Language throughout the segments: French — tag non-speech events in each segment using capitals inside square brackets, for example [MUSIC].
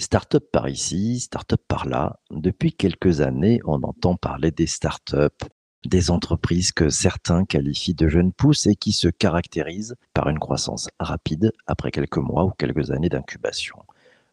Start-up par ici, start-up par là. Depuis quelques années, on entend parler des start-up, des entreprises que certains qualifient de jeunes pousses et qui se caractérisent par une croissance rapide après quelques mois ou quelques années d'incubation.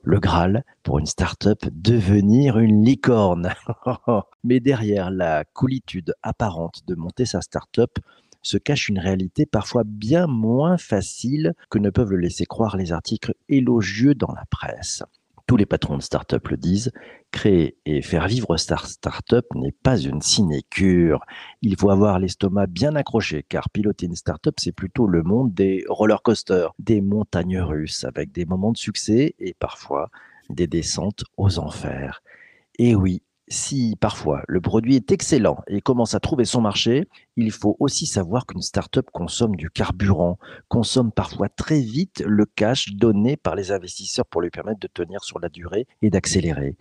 Le Graal pour une start-up, devenir une licorne. [LAUGHS] Mais derrière la coolitude apparente de monter sa start-up se cache une réalité parfois bien moins facile que ne peuvent le laisser croire les articles élogieux dans la presse tous les patrons de start-up le disent, créer et faire vivre start-up n'est pas une sinécure. Il faut avoir l'estomac bien accroché, car piloter une start-up, c'est plutôt le monde des roller coasters, des montagnes russes, avec des moments de succès et parfois des descentes aux enfers. Et oui, si parfois le produit est excellent et commence à trouver son marché, il faut aussi savoir qu'une start-up consomme du carburant, consomme parfois très vite le cash donné par les investisseurs pour lui permettre de tenir sur la durée et d'accélérer.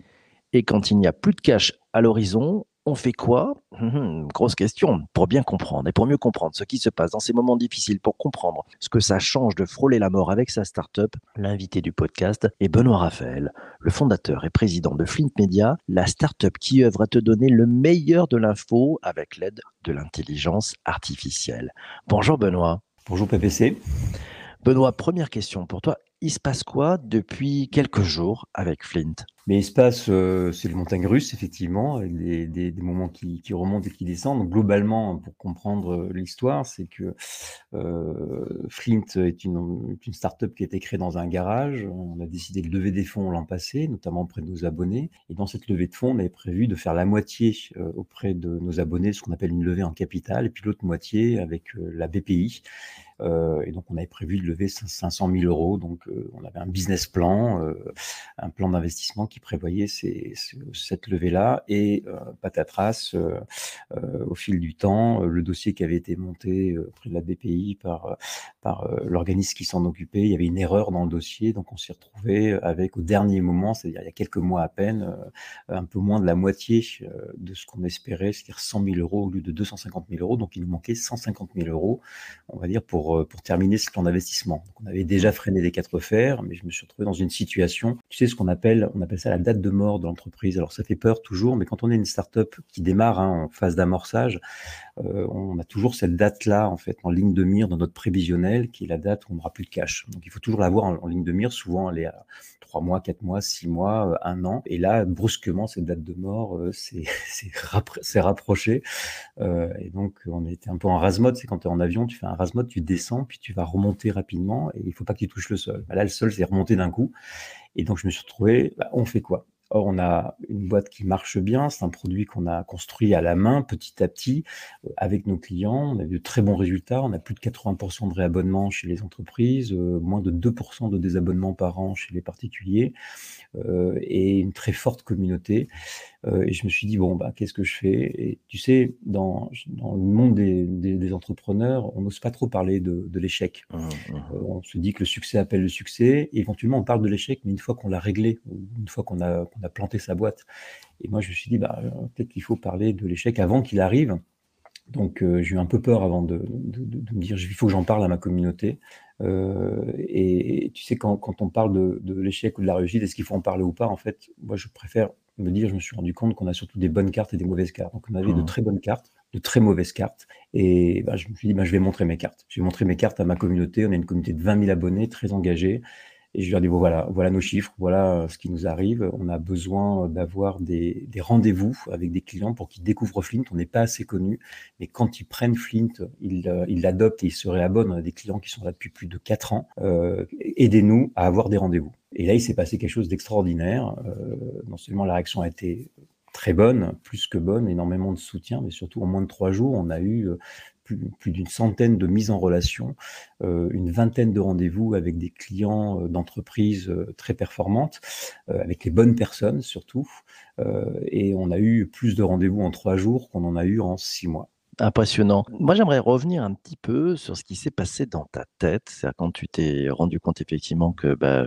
Et quand il n'y a plus de cash à l'horizon, on fait quoi? Hum, hum, Grosse question. Pour bien comprendre et pour mieux comprendre ce qui se passe dans ces moments difficiles, pour comprendre ce que ça change de frôler la mort avec sa start-up, l'invité du podcast est Benoît Raphaël, le fondateur et président de Flint Media, la start-up qui œuvre à te donner le meilleur de l'info avec l'aide de l'intelligence artificielle. Bonjour Benoît. Bonjour PPC. Benoît, première question pour toi. Il se passe quoi depuis quelques jours avec Flint? Mais il se passe, c'est le montagne russe, effectivement, des, moments qui, remontent et qui descendent. Donc, globalement, pour comprendre euh, l'histoire, c'est que euh, Flint est une, une start-up qui a été créée dans un garage. On a décidé de lever des fonds l'an passé, notamment auprès de nos abonnés. Et dans cette levée de fonds, on avait prévu de faire la moitié euh, auprès de nos abonnés, ce qu'on appelle une levée en capital, et puis l'autre moitié avec la BPI. Et donc, on avait prévu de lever 500 000 euros. Donc, on avait un business plan, un plan d'investissement prévoyait cette levée-là. Et patatras, au fil du temps, le dossier qui avait été monté auprès de la BPI par, par l'organisme qui s'en occupait, il y avait une erreur dans le dossier. Donc, on s'est retrouvé avec, au dernier moment, c'est-à-dire il y a quelques mois à peine, un peu moins de la moitié de ce qu'on espérait, c'est-à-dire 100 000 euros au lieu de 250 000 euros. Donc, il nous manquait 150 000 euros, on va dire, pour euh, pour, terminer ce plan d'investissement. on avait déjà freiné les quatre fers, mais je me suis retrouvé dans une situation, tu sais, ce qu'on appelle, on appelle ça la date de mort de l'entreprise. Alors ça fait peur toujours, mais quand on est une start-up qui démarre hein, en phase d'amorçage, euh, on a toujours cette date-là, en fait, en ligne de mire dans notre prévisionnel, qui est la date où on n'aura plus de cash. Donc il faut toujours l'avoir en, en, ligne de mire. Souvent, elle est à trois mois, quatre mois, six mois, euh, un an. Et là, brusquement, cette date de mort [LAUGHS] c'est rapproché. et donc, on était un peu en rase-mode. C'est quand tu es en avion, tu fais un rase-mode, tu descends, puis tu vas remonter rapidement et il faut pas que tu touches le sol. Bah, là, le sol, c'est remonté d'un coup. Et donc, je me suis retrouvé, bah, on fait quoi? Or, on a une boîte qui marche bien, c'est un produit qu'on a construit à la main petit à petit euh, avec nos clients. On a de très bons résultats, on a plus de 80% de réabonnements chez les entreprises, euh, moins de 2% de désabonnements par an chez les particuliers euh, et une très forte communauté. et je me suis dit, bon, bah, qu'est-ce que je fais? Et tu sais, dans, dans le monde des, des, entrepreneurs, on n'ose pas trop parler de, de l'échec. Mmh, mmh. on se dit que le succès appelle le succès. Et éventuellement, on parle de l'échec, mais une fois qu'on l'a réglé, une fois qu'on a on a planté sa boîte. Et moi, je me suis dit, bah, peut-être qu'il faut parler de l'échec avant qu'il arrive. Donc, euh, j'ai eu un peu peur avant de, me dire, il faut que j'en parle à ma communauté. Euh, et, tu sais, quand, on parle de, l'échec ou de la réussite, est-ce qu'il faut en parler ou pas En fait, moi, je préfère me dire, je me suis rendu compte qu'on a surtout des bonnes cartes et des mauvaises cartes. Donc, on avait de mmh. très bonnes cartes, de très mauvaises cartes. Et bah, je me suis dit, bah, je vais montrer mes cartes. Je vais montrer mes cartes à ma communauté. On a une communauté de 20 000 abonnés, très engagés. Et je leur dis, bon, voilà, voilà nos chiffres, voilà euh, ce qui nous arrive. On a besoin d'avoir des, rendez-vous avec des clients pour qu'ils découvrent Flint. On n'est pas assez connu, mais quand ils prennent Flint, ils euh, l'adoptent et ils se réabonnent. On a des clients qui sont là depuis plus de quatre ans. Euh, Aidez-nous à avoir des rendez-vous. Et là, il s'est passé quelque chose d'extraordinaire. Non seulement la réaction a été très bonne, plus que bonne, énormément de soutien, mais surtout en moins de trois jours, on a eu euh, plus, d'une centaine de mises en relation, euh, une vingtaine de rendez-vous avec des clients euh, d'entreprises euh, très performantes, avec les bonnes personnes surtout. et on a eu plus de rendez-vous en trois jours qu'on en a eu en six mois. Impressionnant. Moi, j'aimerais revenir un petit peu sur ce qui s'est passé dans ta tête. C'est-à-dire quand tu t'es rendu compte effectivement que bah,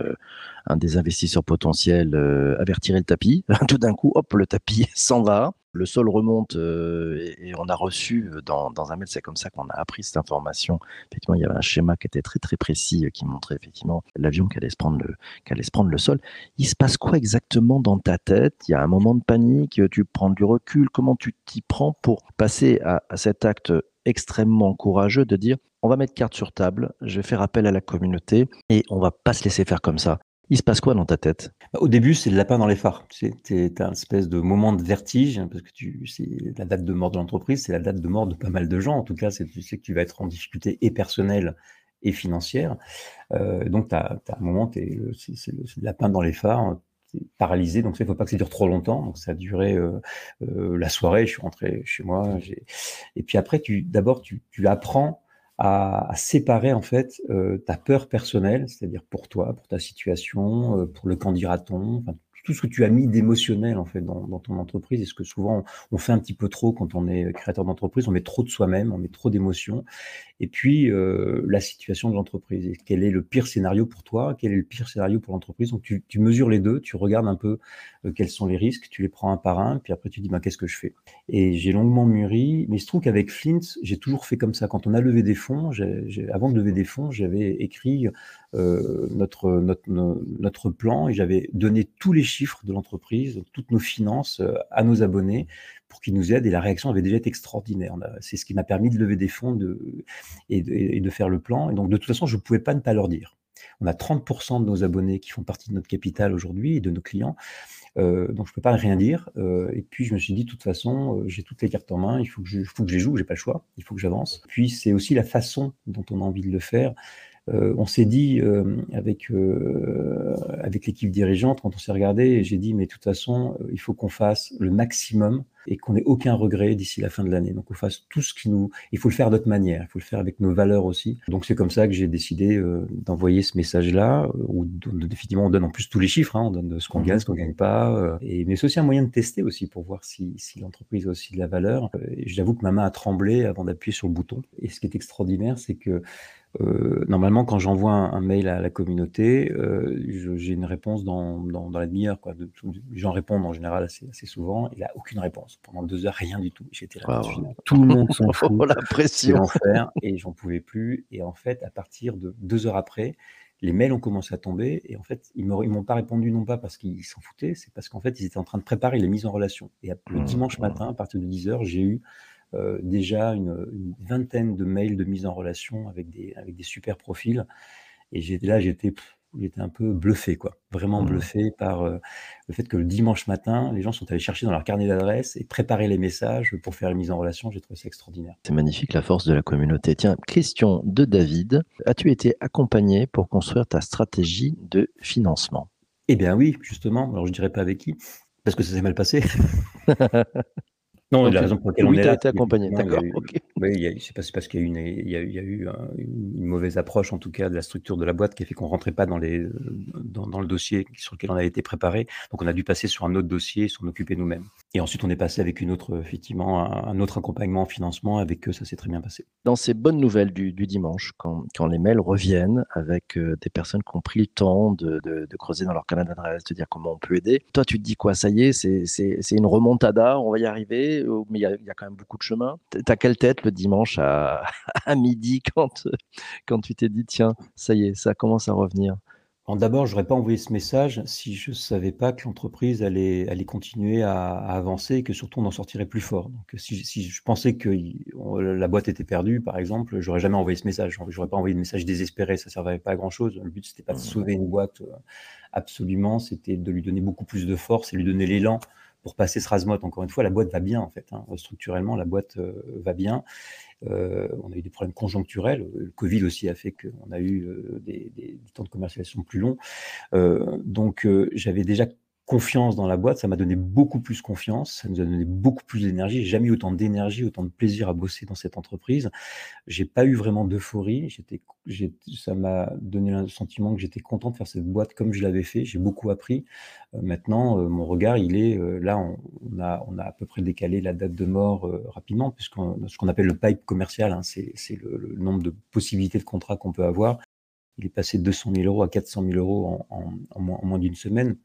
un des investisseurs potentiels avait retiré le tapis. [LAUGHS] Tout d'un coup, hop, le tapis [LAUGHS] s'en va. Le sol remonte et, on a reçu dans, un mail, c'est comme ça qu'on a appris cette information. Effectivement, il y avait un schéma qui était très très précis qui montrait effectivement l'avion qui allait se prendre le, qui allait se prendre le sol. Il se passe quoi exactement dans ta tête? Il y a un moment de panique, tu prends du recul. Comment tu t'y prends pour passer à, à cet acte extrêmement courageux de dire on va mettre carte sur table, je vais faire appel à la communauté et on va pas se laisser faire comme ça? Il se passe quoi dans ta tête? Au début, c'est le lapin dans les phares. As un espèce de moment de vertige, hein, parce que c'est la date de mort de l'entreprise, c'est la date de mort de pas mal de gens. En tout cas, tu sais que tu vas être en difficulté et personnelle et financière. Euh, donc, tu as, un moment, c'est le, lapin dans les phares, paralysé. Donc, il ne faut pas que ça dure trop longtemps. Donc, ça a duré euh, euh, la soirée. Je suis rentré chez moi. Et puis après, d'abord, tu apprends à, séparer en fait euh, ta peur personnelle, c'est-à-dire pour toi, pour ta situation, euh, pour le candidaton, tout ce que tu as mis d'émotionnel en fait dans, ton entreprise. Et ce que souvent on fait un petit peu trop quand on est créateur d'entreprise, on met trop de soi-même, on met trop d'émotions. Et puis euh, la situation de l'entreprise. quel est le pire scénario pour toi? Quel est le pire scénario pour l'entreprise? Donc tu, mesures les deux, tu regardes un peu euh, quels sont les risques, tu les prends un par un, puis après tu dis bah, qu'est-ce que je fais? Et j'ai longuement mûri, mais il se trouve qu'avec Flint, j'ai toujours fait comme ça. Quand on a levé des fonds, avant de lever des fonds, j'avais écrit notre, notre, notre plan et j'avais donné tous les chiffres de l'entreprise, toutes nos finances euh, à nos abonnés pour qu'ils nous aident et la réaction avait déjà été extraordinaire. C'est ce qui m'a permis de lever des fonds de, et, de, de, faire le plan. Et donc de toute façon, je ne pouvais pas ne pas leur dire. On a 30% de nos abonnés qui font partie de notre capital aujourd'hui et de nos clients. Euh, donc je peux pas rien dire. Euh, et puis je me suis dit, de toute façon, euh, j'ai toutes les cartes en main, il faut que je, faut que je joue, j'ai pas le choix, il faut que j'avance. Puis c'est aussi la façon dont on a envie de le faire. Euh, on s'est dit euh, avec euh, avec l'équipe dirigeante quand on s'est regardé, j'ai dit mais de toute façon il faut qu'on fasse le maximum et qu'on ait aucun regret d'ici la fin de l'année. Donc on fasse tout ce qui nous, il faut le faire d'autre manière, il faut le faire avec nos valeurs aussi. Donc c'est comme ça que j'ai décidé d'envoyer ce message-là où définitivement on donne en plus tous les chiffres, hein, on donne ce qu'on gagne, ce qu'on gagne pas. et mais c'est aussi un moyen de tester aussi pour voir si, si l'entreprise a aussi de la valeur. J'avoue que ma main a tremblé avant d'appuyer sur le bouton. Et ce qui est extraordinaire, c'est que euh, normalement, quand j'envoie un, mail à la communauté, euh, j'ai une réponse dans, dans, dans la demi-heure. Les gens répondent en général assez, assez souvent. Il n'a aucune réponse. Pendant deux heures, rien du tout. J'étais là. Tout le monde s'en [LAUGHS] fout. la pression. et j'en pouvais plus. Et en fait, à partir de deux heures après, les mails ont commencé à tomber et en fait, ils ne m'ont pas répondu non pas parce qu'ils s'en foutaient, c'est parce qu'en fait, ils étaient en train de préparer les mises en relation. Et le mmh. dimanche matin, à partir de 10 heures, j'ai eu euh, déjà une, vingtaine de mails de mise en relation avec des, avec des super profils. Et là, j'étais j'étais un peu bluffé, quoi. Vraiment mmh. bluffé par euh, le fait que le dimanche matin, les gens sont allés chercher dans leur carnet d'adresse et préparer les messages pour faire la mise en relation. J'ai trouvé ça extraordinaire. C'est magnifique la force de la communauté. Tiens, question de David. As-tu été accompagné pour construire ta stratégie de financement? Eh bien oui, justement. Alors je dirais pas avec qui, parce que ça s'est mal passé. [LAUGHS] Non, la raison pour laquelle on est là. été accompagné, d'accord. Oui, c'est parce qu'il y a eu, une, il y a, il y a eu une mauvaise approche, en tout cas, de la structure de la boîte qui a fait qu'on rentrait pas dans, les, dans, dans, le dossier sur lequel on avait été préparé. Donc, on a dû passer sur un autre dossier, s'en occuper nous-mêmes. Et ensuite, on est passé avec une autre, effectivement, un, autre accompagnement en financement. Avec eux, ça s'est très bien passé. Dans ces bonnes nouvelles du, dimanche, quand, les mails reviennent avec euh, des personnes qui ont pris le temps de, creuser dans leur canal d'adresse, de dire comment on peut aider, toi, tu te dis quoi? Ça y est, c'est une remontada, on va y arriver mais il y, a quand même beaucoup de chemin. T'as quelle tête le dimanche à, [LAUGHS] à midi quand, quand tu t'es dit, tiens, ça y est, ça commence à revenir? D'abord, je n'aurais pas envoyé ce message si je ne savais pas que l'entreprise allait, allait continuer à, avancer et que surtout on en sortirait plus fort. Donc, si, si je pensais que la boîte était perdue, par exemple, j'aurais jamais envoyé ce message. Je n'aurais pas envoyé de message désespéré, ça ne servait pas à grand chose. Le but, c'était pas de mmh. sauver une boîte euh, absolument, c'était de lui donner beaucoup plus de force et lui donner l'élan pour passer ce rasmot. Encore une fois, la boîte va bien en fait. Hein. Structurellement, la boîte euh, va bien. Euh, on a eu des problèmes conjoncturels. Le Covid aussi a fait qu'on a eu euh, des, des, temps de commercialisation plus longs. donc, j'avais déjà confiance dans la boîte, ça m'a donné beaucoup plus confiance, ça nous a donné beaucoup plus d'énergie. J'ai jamais eu autant d'énergie, autant de plaisir à bosser dans cette entreprise. J'ai pas eu vraiment d'euphorie. J'étais, ça m'a donné le sentiment que j'étais content de faire cette boîte comme je l'avais fait. J'ai beaucoup appris. Euh, maintenant, euh, mon regard, il est euh, là. On, a, on a à peu près décalé la date de mort rapidement, puisque ce qu'on appelle le pipe commercial, hein, c'est, le, nombre de possibilités de contrats qu'on peut avoir. Il est passé de 200 000 euros à 400 000 euros en, en moins d'une semaine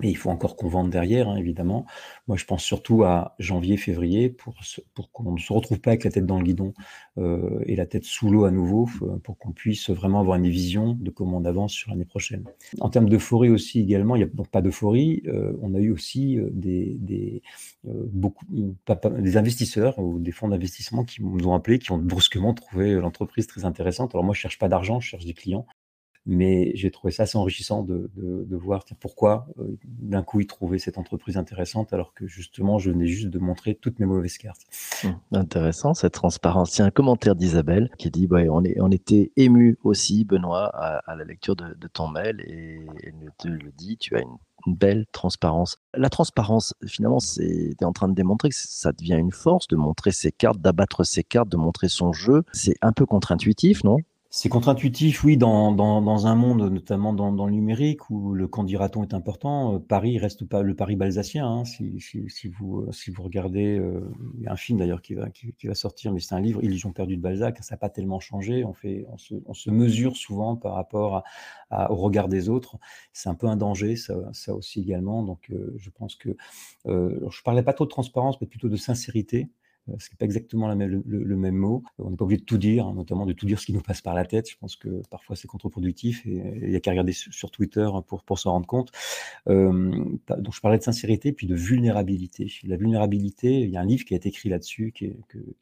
Mais il faut encore qu'on vende derrière, hein, évidemment. Moi, je pense surtout à janvier, février, pour, pour qu'on ne se retrouve pas avec la tête dans le guidon euh, et la tête sous l'eau à nouveau, pour qu'on puisse vraiment avoir une vision de comment on avance sur l'année prochaine. En termes d'euphorie aussi, également, il n'y a donc pas d'euphorie. Euh, on a eu aussi euh, des, des, beaucoup, des investisseurs ou des fonds d'investissement qui nous ont appelés, qui ont brusquement trouvé l'entreprise très intéressante. Alors moi, je cherche pas d'argent, je cherche des clients mais j'ai trouvé ça assez enrichissant de, de, voir pourquoi euh, d'un coup ils trouvaient cette entreprise intéressante alors que justement je venais juste de montrer toutes mes mauvaises cartes. Hum, intéressant cette transparence. Il y a un commentaire d'Isabelle qui dit ouais, on, est, on était ému aussi, Benoît, à, la lecture de, ton mail et elle te le dit, tu as une une belle transparence. La transparence, finalement, c'est en train de démontrer que ça devient une force de montrer ses cartes, d'abattre ses cartes, de montrer son jeu. C'est un peu contre-intuitif, non? C'est contre-intuitif, oui, dans, dans, dans, un monde, notamment dans, dans, le numérique, où le candidaton est important. Euh, Paris reste pas le Paris balsacien. Hein, si, si, si, vous, euh, si vous regardez, euh, il y a un film d'ailleurs qui va, qui, va sortir, mais c'est un livre, Illusion perdue de Balzac. Ça n'a pas tellement changé. On, fait, on, se, on se mesure souvent par rapport à, au regard des autres. C'est un peu un danger, ça, ça aussi également. Donc, je pense que euh, je parlais pas trop de transparence, mais plutôt de sincérité. Euh, ce n'est pas exactement le, même mot. On n'est pas obligé de tout dire, hein, notamment de tout dire ce qui nous passe par la tête. Je pense que parfois c'est contre-productif et il n'y a qu'à regarder sur Twitter pour, pour s'en rendre compte. Euh, donc je parlais de sincérité puis de vulnérabilité. La vulnérabilité, il y a un livre qui a été écrit là-dessus qui,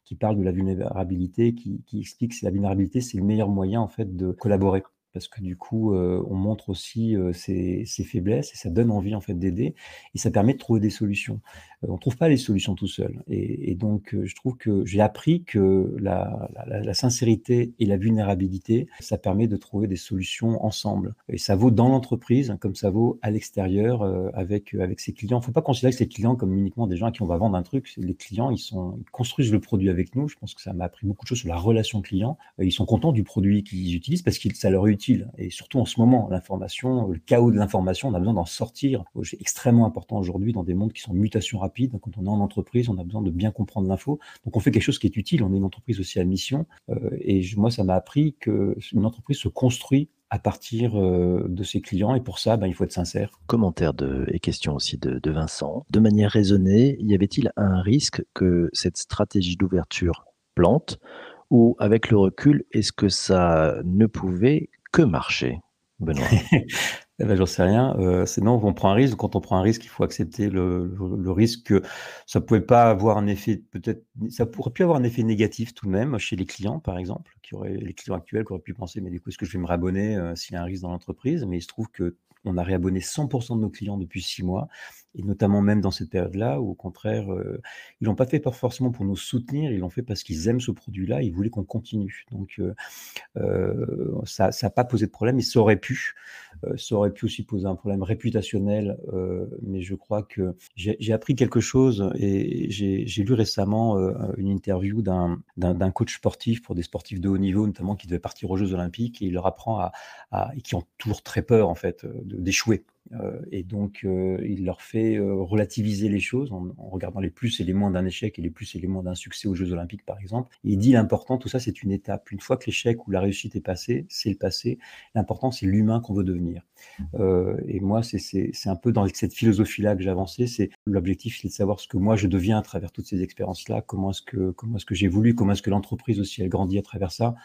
qui, parle de la vulnérabilité, qui, qui explique que la vulnérabilité c'est le meilleur moyen en fait de collaborer parce que du coup, euh, on montre aussi euh, ses, faiblesses et ça donne envie en fait d'aider et ça permet de trouver des solutions. Euh, on ne trouve pas les solutions tout seul. Et, donc, je trouve que j'ai appris que la, sincérité et la vulnérabilité, ça permet de trouver des solutions ensemble. Et ça vaut dans l'entreprise comme ça vaut à l'extérieur avec, avec ses clients. Il ne faut pas considérer que ces clients comme uniquement des gens à qui on va vendre un truc. Les clients, ils, sont, ils construisent le produit avec nous. Je pense que ça m'a appris beaucoup de choses sur la relation client. Ils sont contents du produit qu'ils utilisent parce que ça leur est utile et surtout en ce moment, l'information, le chaos de l'information, on a besoin d'en sortir. C'est extrêmement important aujourd'hui dans des mondes qui sont en mutation rapide. Quand on est en entreprise, on a besoin de bien comprendre l'info. Donc on fait quelque chose qui est utile. On est une entreprise aussi à mission. Euh, et moi, ça m'a appris qu'une entreprise se construit à partir euh, de ses clients. Et pour ça, ben, il faut être sincère. Commentaire de, et question aussi de, de Vincent. De manière raisonnée, y avait-il un risque que cette stratégie d'ouverture plante? Ou avec le recul, est-ce que ça ne pouvait que marcher, Benoît? [LAUGHS] Eh ben, j'en sais rien. Euh, sinon, on prend un risque. Quand on prend un risque, il faut accepter le, le, risque que ça pouvait pas avoir un effet, peut-être, ça pourrait plus avoir un effet négatif tout de même chez les clients, par exemple, qui auraient, les clients actuels qui auraient pu penser, mais du coup, est-ce que je vais me réabonner euh, s'il y a un risque dans l'entreprise? Mais il se trouve que on a réabonné 100% de nos clients depuis six mois et notamment même dans cette période-là, où au contraire, euh, ils l'ont pas fait forcément pour nous soutenir, ils l'ont fait parce qu'ils aiment ce produit-là, ils voulaient qu'on continue. Donc euh, euh, ça n'a pas posé de problème, et ça aurait pu, aurait pu aussi poser un problème réputationnel, mais je crois que j'ai appris quelque chose et j'ai lu récemment une interview d'un coach sportif pour des sportifs de haut niveau, notamment qui devaient partir aux Jeux Olympiques, et il leur apprend à, à et qui ont toujours très peur en fait d'échouer euh, et donc, euh, il leur fait euh, relativiser les choses en, regardant les plus et les moins d'un échec et les plus et les moins d'un succès aux Jeux Olympiques, par exemple. il dit l'important, tout ça, c'est une étape. Une fois que l'échec ou la réussite est passé, c'est le passé. L'important, c'est l'humain qu'on veut devenir. et moi, c'est un peu dans cette philosophie-là que j'ai. C'est l'objectif, c'est de savoir ce que moi je deviens à travers toutes ces expériences-là. Comment est-ce que comment est-ce que j'ai voulu, comment est-ce que l'entreprise aussi elle grandit à travers ça?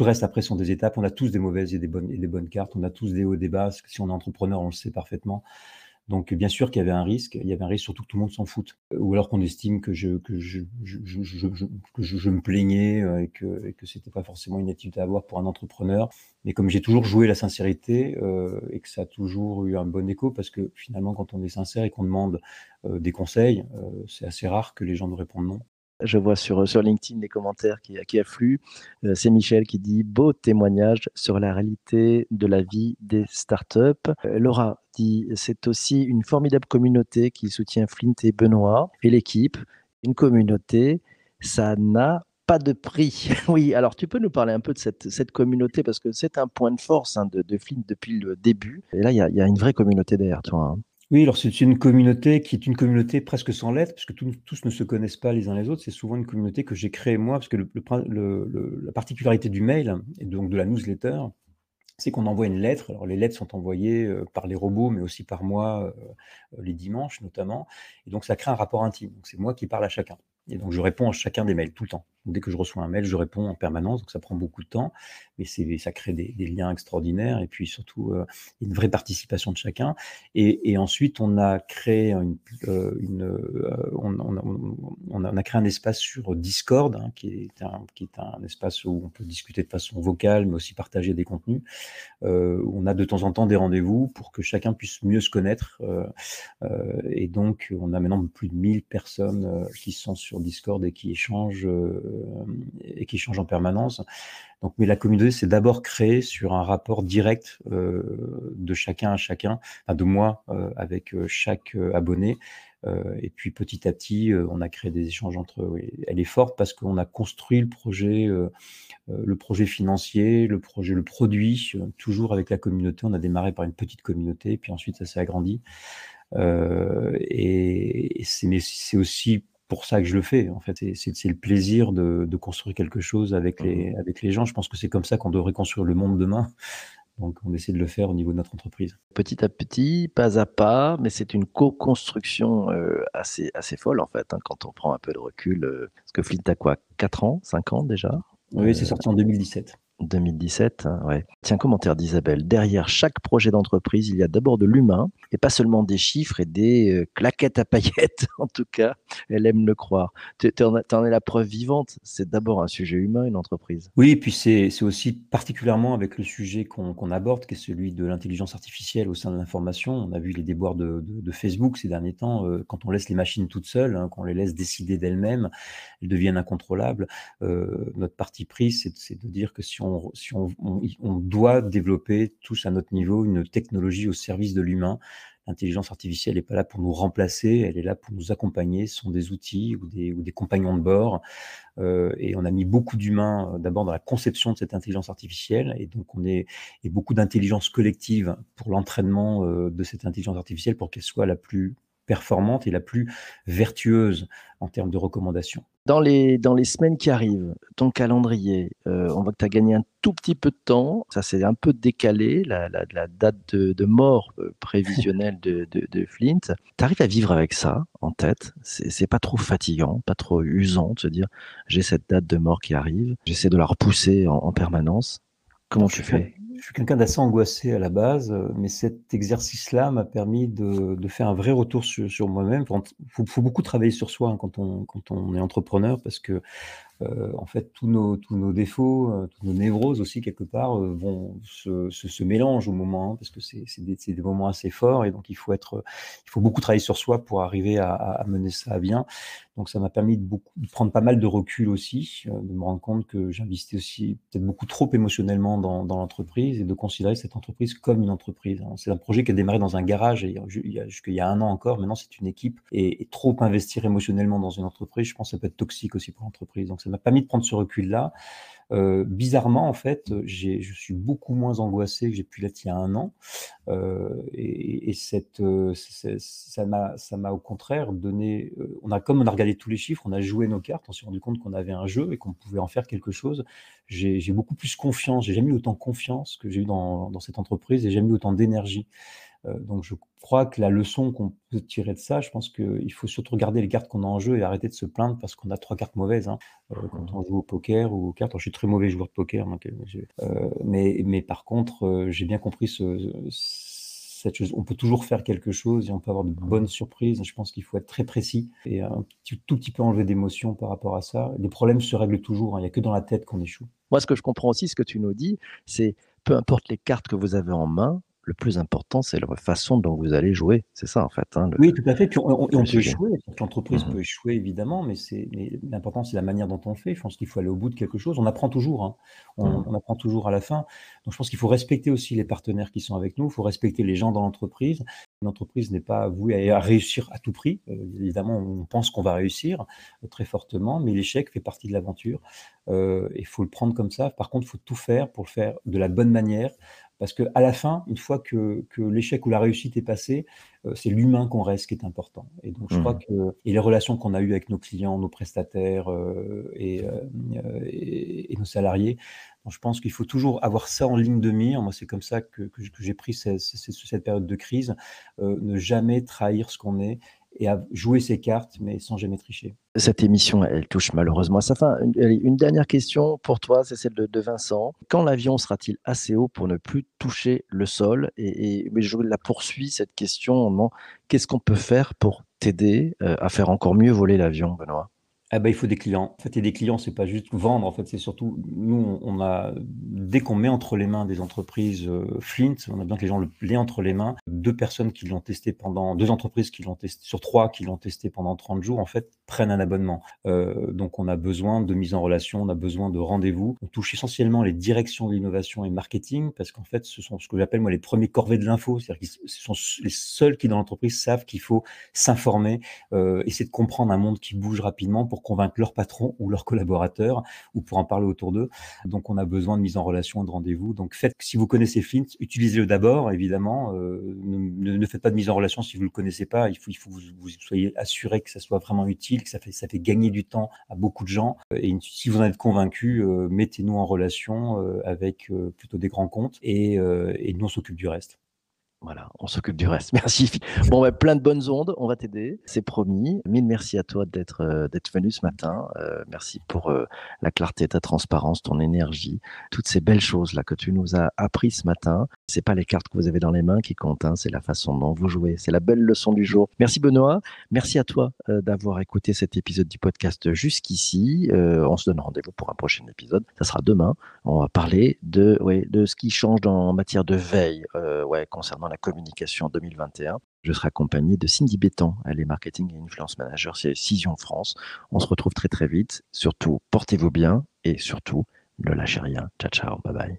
Tout le reste après sont des étapes. On a tous des mauvaises et des bonnes, cartes. On a tous des hauts et des bas. Si on est entrepreneur, on le sait parfaitement. Donc, bien sûr qu'il y avait un risque. Il y avait un risque surtout que tout le monde s'en foute. Ou alors qu'on estime que je, me plaignais euh, et que, et que c'était pas forcément une activité à avoir pour un entrepreneur. Mais comme j'ai toujours joué la sincérité euh, et que ça a toujours eu un bon écho, parce que finalement, quand on est sincère et qu'on demande euh, des conseils, c'est assez rare que les gens nous répondent non. Je vois sur, sur LinkedIn les commentaires qui, affluent. Euh, c'est Michel qui dit Beau témoignage sur la réalité de la vie des startups. Euh, Laura dit C'est aussi une formidable communauté qui soutient Flint et Benoît et l'équipe. Une communauté, ça n'a pas de prix. [LAUGHS] oui, alors tu peux nous parler un peu de cette, communauté parce que c'est un point de force hein, de, Flint depuis le début. Et là, il y a, y a, une vraie communauté derrière toi. Hein. Oui, alors c'est une communauté qui est une communauté presque sans lettres, parce que tous ne se connaissent pas les uns les autres. C'est souvent une communauté que j'ai créée moi, parce que la particularité du mail et donc de la newsletter, c'est qu'on envoie une lettre. Alors les lettres sont envoyées euh, par les robots, mais aussi par moi, euh, les dimanches notamment. Et donc ça crée un rapport intime. C'est moi qui parle à chacun. Et donc, je réponds à chacun des mails tout le temps. Dès que je reçois un mail, je réponds en permanence. Donc, ça prend beaucoup de temps, mais ça crée des, liens extraordinaires et puis surtout euh, une vraie participation de chacun. Et, ensuite, on a créé euh, euh, un espace sur Discord, hein, qui, est un, qui est un espace où on peut discuter de façon vocale, mais aussi partager des contenus. on a de temps en temps des rendez-vous pour que chacun puisse mieux se connaître. et donc, on a maintenant plus de 1000 personnes qui sont sur Discord et qui échangent, euh, et qui échangent en permanence. Donc, mais la communauté, c'est d'abord créé sur un rapport direct euh, de chacun à chacun, de moi euh, avec chaque abonné. et puis petit à petit, on a créé des échanges entre eux. Elle est forte parce qu'on a construit le projet, le projet financier, le projet, le produit, toujours avec la communauté. On a démarré par une petite communauté, puis ensuite ça s'est agrandi. et c'est aussi pour ça que je le fais. En fait, c'est le plaisir de, construire quelque chose avec les, mmh avec les gens. Je pense que c'est comme ça qu'on devrait construire le monde demain. [LAUGHS] Donc, on essaie de le faire au niveau de notre entreprise. Petit à petit, pas à pas, mais c'est une co-construction euh, assez, assez folle, en fait, hein, quand on prend un peu de recul. Euh, parce que Flint a quoi 4 ans 5 ans déjà? Oui, c'est sorti en 2017. 2017, hein, ouais. Tiens, commentaire d'Isabelle. Derrière chaque projet d'entreprise, il y a d'abord de l'humain et pas seulement des chiffres et des euh, claquettes à paillettes. [LAUGHS] en tout cas, elle aime le croire. Tu en, es la preuve vivante. C'est d'abord un sujet humain, une entreprise. Oui, et puis c'est aussi particulièrement avec le sujet qu'on aborde, qui est celui de l'intelligence artificielle au sein de l'information. On a vu les déboires de, de, Facebook ces derniers temps. Euh, quand on laisse les machines toutes seules, hein, qu'on les laisse décider d'elles-mêmes, elles deviennent incontrôlables. Euh, notre parti pris, c'est de dire que si on si on, doit développer tous à notre niveau une technologie au service de l'humain. L'intelligence artificielle n'est pas là pour nous remplacer, elle est là pour nous accompagner. Ce sont des outils ou des, compagnons de bord. Euh, et on a mis beaucoup d'humains euh, d'abord dans la conception de cette intelligence artificielle. Et donc, on est et beaucoup d'intelligence collective pour l'entraînement euh, de cette intelligence artificielle pour qu'elle soit la plus performante et la plus vertueuse en termes de recommandations. Dans les, dans les semaines qui arrivent, ton calendrier, euh, on voit que tu as gagné un tout petit peu de temps, ça s'est un peu décalé, la, la, date de, mort euh, prévisionnelle de, de, Flint. Tu arrives à vivre avec ça en tête, c'est pas trop fatigant, pas trop usant de se dire j'ai cette date de mort qui arrive, j'essaie de la repousser en, en permanence. Comment tu fais? Je suis quelqu'un d'assez angoissé à la base, euh, mais cet exercice-là m'a permis de, faire un vrai retour sur, moi-même. Il faut, beaucoup travailler sur soi hein, quand, on, quand on est entrepreneur parce que en fait, tous nos, défauts, euh, toutes nos névroses aussi, quelque part, euh, vont se, se, mélangent au moment, hein, parce que c'est des, moments assez forts, et donc il faut, être, il faut beaucoup travailler sur soi pour arriver à, mener ça à bien. Donc ça m'a permis de, prendre pas mal de recul aussi, de me rendre compte que j'investis aussi peut-être beaucoup trop émotionnellement dans, l'entreprise et de considérer cette entreprise comme une entreprise. Hein. C'est un projet qui a démarré dans un garage et jusqu'il y a un an encore, maintenant c'est une équipe, et, trop investir émotionnellement dans une entreprise, je pense que ça peut être toxique aussi pour l'entreprise. M'a permis de prendre ce recul-là. Euh, bizarrement, en fait, je suis beaucoup moins angoissé que j'ai pu l'être il y a un an. Euh, et, cette, euh, ça m'a au contraire donné. on a, comme on a regardé tous les chiffres, on a joué nos cartes, on s'est rendu compte qu'on avait un jeu et qu'on pouvait en faire quelque chose. J'ai beaucoup plus confiance, j'ai jamais eu autant confiance que j'ai eu dans, dans, cette entreprise et j'ai jamais eu autant d'énergie. Euh, donc je crois que la leçon qu'on peut tirer de ça, je pense qu'il faut surtout regarder les cartes qu'on a en jeu et arrêter de se plaindre parce qu'on a trois cartes mauvaises. Hein. Euh, quand on joue au poker ou aux cartes, je suis très mauvais joueur de poker, euh, mais, mais par contre, j'ai bien compris ce, cette chose. On peut toujours faire quelque chose et on peut avoir de bonnes surprises. Je pense qu'il faut être très précis et un tout petit peu enlever d'émotion par rapport à ça. Les problèmes se règlent toujours. Hein. Il n'y a que dans la tête qu'on échoue. Moi, ce que je comprends aussi, ce que tu nous dis, c'est peu importe les cartes que vous avez en main, le plus important, c'est la façon dont vous allez jouer. C'est ça, en fait. Hein, oui, tout à fait. Puis on, peut échouer. L'entreprise mmh peut échouer, évidemment, mais, l'important, c'est la manière dont on le fait. Je pense qu'il faut aller au bout de quelque chose. On apprend toujours. Hein. Mmh. On, apprend toujours à la fin. Donc, je pense qu'il faut respecter aussi les partenaires qui sont avec nous. Il faut respecter les gens dans l'entreprise. L'entreprise n'est pas vouée à, réussir à tout prix. Euh, évidemment, on pense qu'on va réussir euh, très fortement, mais l'échec fait partie de l'aventure. Euh, il faut le prendre comme ça. Par contre, il faut tout faire pour le faire de la bonne manière, parce qu'à la fin, une fois que, l'échec ou la réussite est passé, euh, c'est l'humain qu'on reste qui est important. Et donc, je crois mmh. que et les relations qu'on a eues avec nos clients, nos prestataires euh, euh, et, nos salariés je pense qu'il faut toujours avoir ça en ligne de mire. Moi, c'est comme ça que, j'ai pris cette, cette, période de crise. ne jamais trahir ce qu'on est et à jouer ses cartes, mais sans jamais tricher. Cette émission, elle touche malheureusement à sa fin. Une, dernière question pour toi, c'est celle de, Vincent. Quand l'avion sera-t-il assez haut pour ne plus toucher le sol? Et, je la poursuis, cette question. Qu'est-ce qu'on peut faire pour t'aider euh, à faire encore mieux voler l'avion, Benoît? Ah bah, il faut des clients. En fait, et des clients, c'est pas juste vendre. En fait, c'est surtout nous, on a dès qu'on met entre les mains des entreprises euh, Flint, on a besoin que les gens l'aient entre les mains. Deux personnes qui l'ont testé pendant, deux entreprises qui l'ont testé sur trois qui l'ont testé pendant 30 jours, en fait, prennent un abonnement. Euh, donc, on a besoin de mise en relation, on a besoin de rendez-vous. On touche essentiellement les directions de l'innovation et marketing parce qu'en fait, ce sont ce que j'appelle moi les premiers corvées de l'info. C'est-à-dire que ce sont les seuls qui dans l'entreprise savent qu'il faut s'informer, euh, essayer de comprendre un monde qui bouge rapidement pour convaincre leur patron ou leurs collaborateurs ou pour en parler autour d'eux. Donc, on a besoin de mise en relation, de rendez-vous. Donc, faites, si vous connaissez Flint, utilisez-le d'abord, évidemment. Euh, ne, faites pas de mise en relation si vous ne le connaissez pas. Il faut, il faut que vous, soyez assuré que ça soit vraiment utile, que ça fait, ça fait gagner du temps à beaucoup de gens. Et si vous en êtes convaincu, euh, mettez-nous en relation euh, avec plutôt des grands comptes et, et nous, on s'occupe du reste. Voilà, on s'occupe du reste. [LAUGHS] Merci. Bon, bah, plein de bonnes ondes, on va t'aider, c'est promis. Mille merci à toi d'être euh, d'être venu ce matin. Euh, merci pour euh, la clarté, ta transparence, ton énergie, toutes ces belles choses là que tu nous as appris ce matin. C'est pas les cartes que vous avez dans les mains qui comptent, hein, c'est la façon dont vous jouez. C'est la belle leçon du jour. Merci Benoît. Merci à toi d'avoir écouté cet épisode du podcast jusqu'ici. on se donne rendez-vous pour un prochain épisode. Ça sera demain. On va parler de ouais, de ce qui change dans, en matière de veille, ouais, concernant la communication 2021. Je serai accompagné de Cindy Bétan, elle est marketing et influence manager chez Cision France. On se retrouve très très vite. Surtout, portez-vous bien et surtout, ne lâchez rien. Ciao, ciao, bye bye.